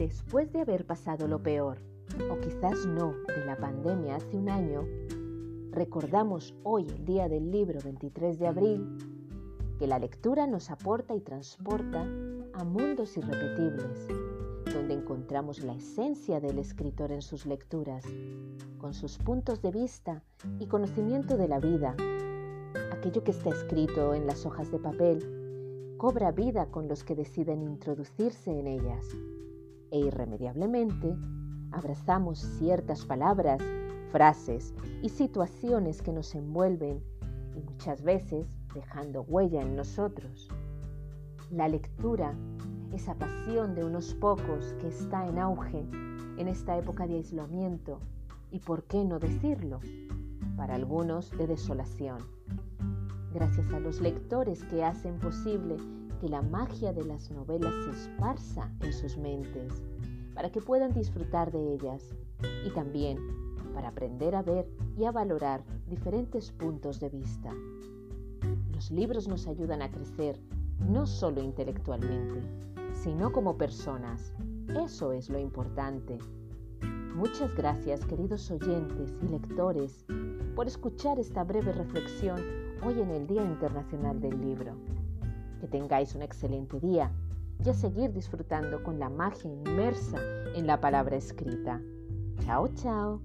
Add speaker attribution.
Speaker 1: después de haber pasado lo peor, o quizás no, de la pandemia hace un año, recordamos hoy, el día del libro 23 de abril, que la lectura nos aporta y transporta a mundos irrepetibles, donde encontramos la esencia del escritor en sus lecturas, con sus puntos de vista y conocimiento de la vida. Aquello que está escrito en las hojas de papel cobra vida con los que deciden introducirse en ellas e irremediablemente abrazamos ciertas palabras, frases y situaciones que nos envuelven y muchas veces dejando huella en nosotros. La lectura, esa pasión de unos pocos que está en auge en esta época de aislamiento y, por qué no decirlo, para algunos de desolación. Gracias a los lectores que hacen posible que la magia de las novelas se esparza en sus mentes, para que puedan disfrutar de ellas y también para aprender a ver y a valorar diferentes puntos de vista. Los libros nos ayudan a crecer no solo intelectualmente, sino como personas. Eso es lo importante. Muchas gracias queridos oyentes y lectores por escuchar esta breve reflexión hoy en el Día Internacional del Libro. Que tengáis un excelente día y a seguir disfrutando con la magia inmersa en la palabra escrita. Chao, chao.